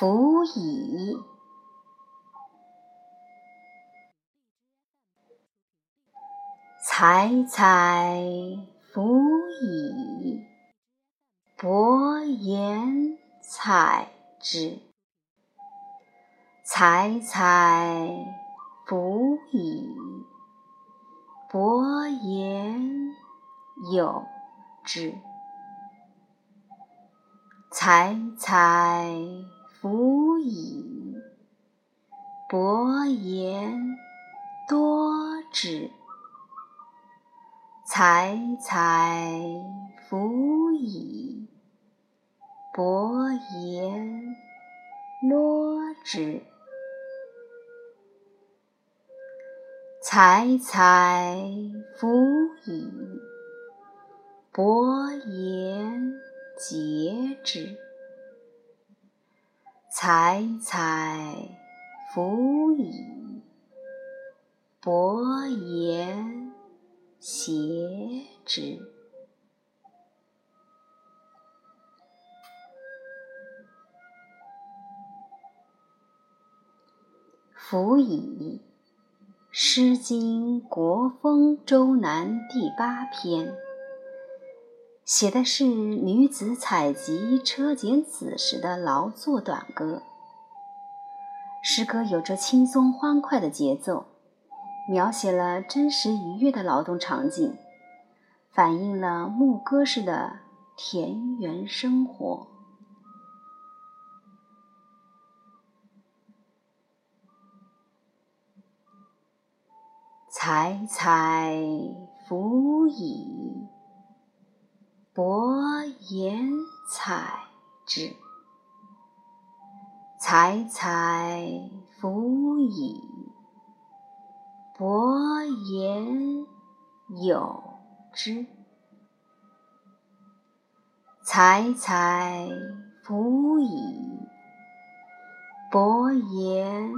辅以，采采辅以，薄言采之。采采辅以，薄言有之。采采辅以，薄言多之。采采辅以，薄言箩之。采采辅以，薄言节之。采采辅以，薄言谐之。辅以，《诗经·国风·周南》第八篇，写的是女子采集车剪子时的劳作短歌。诗歌有着轻松欢快的节奏。描写了真实愉悦的劳动场景，反映了牧歌式的田园生活。采采辅以，薄言采之。采采辅以。薄言有之，采采辅以，薄言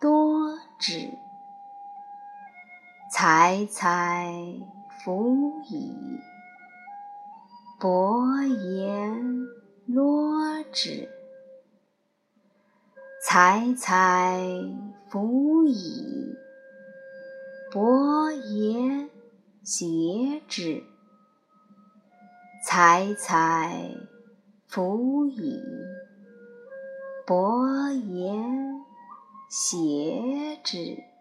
多之。采采辅以，薄言箩之。采采辅以。薄言节之，采采辅以，薄言谐之。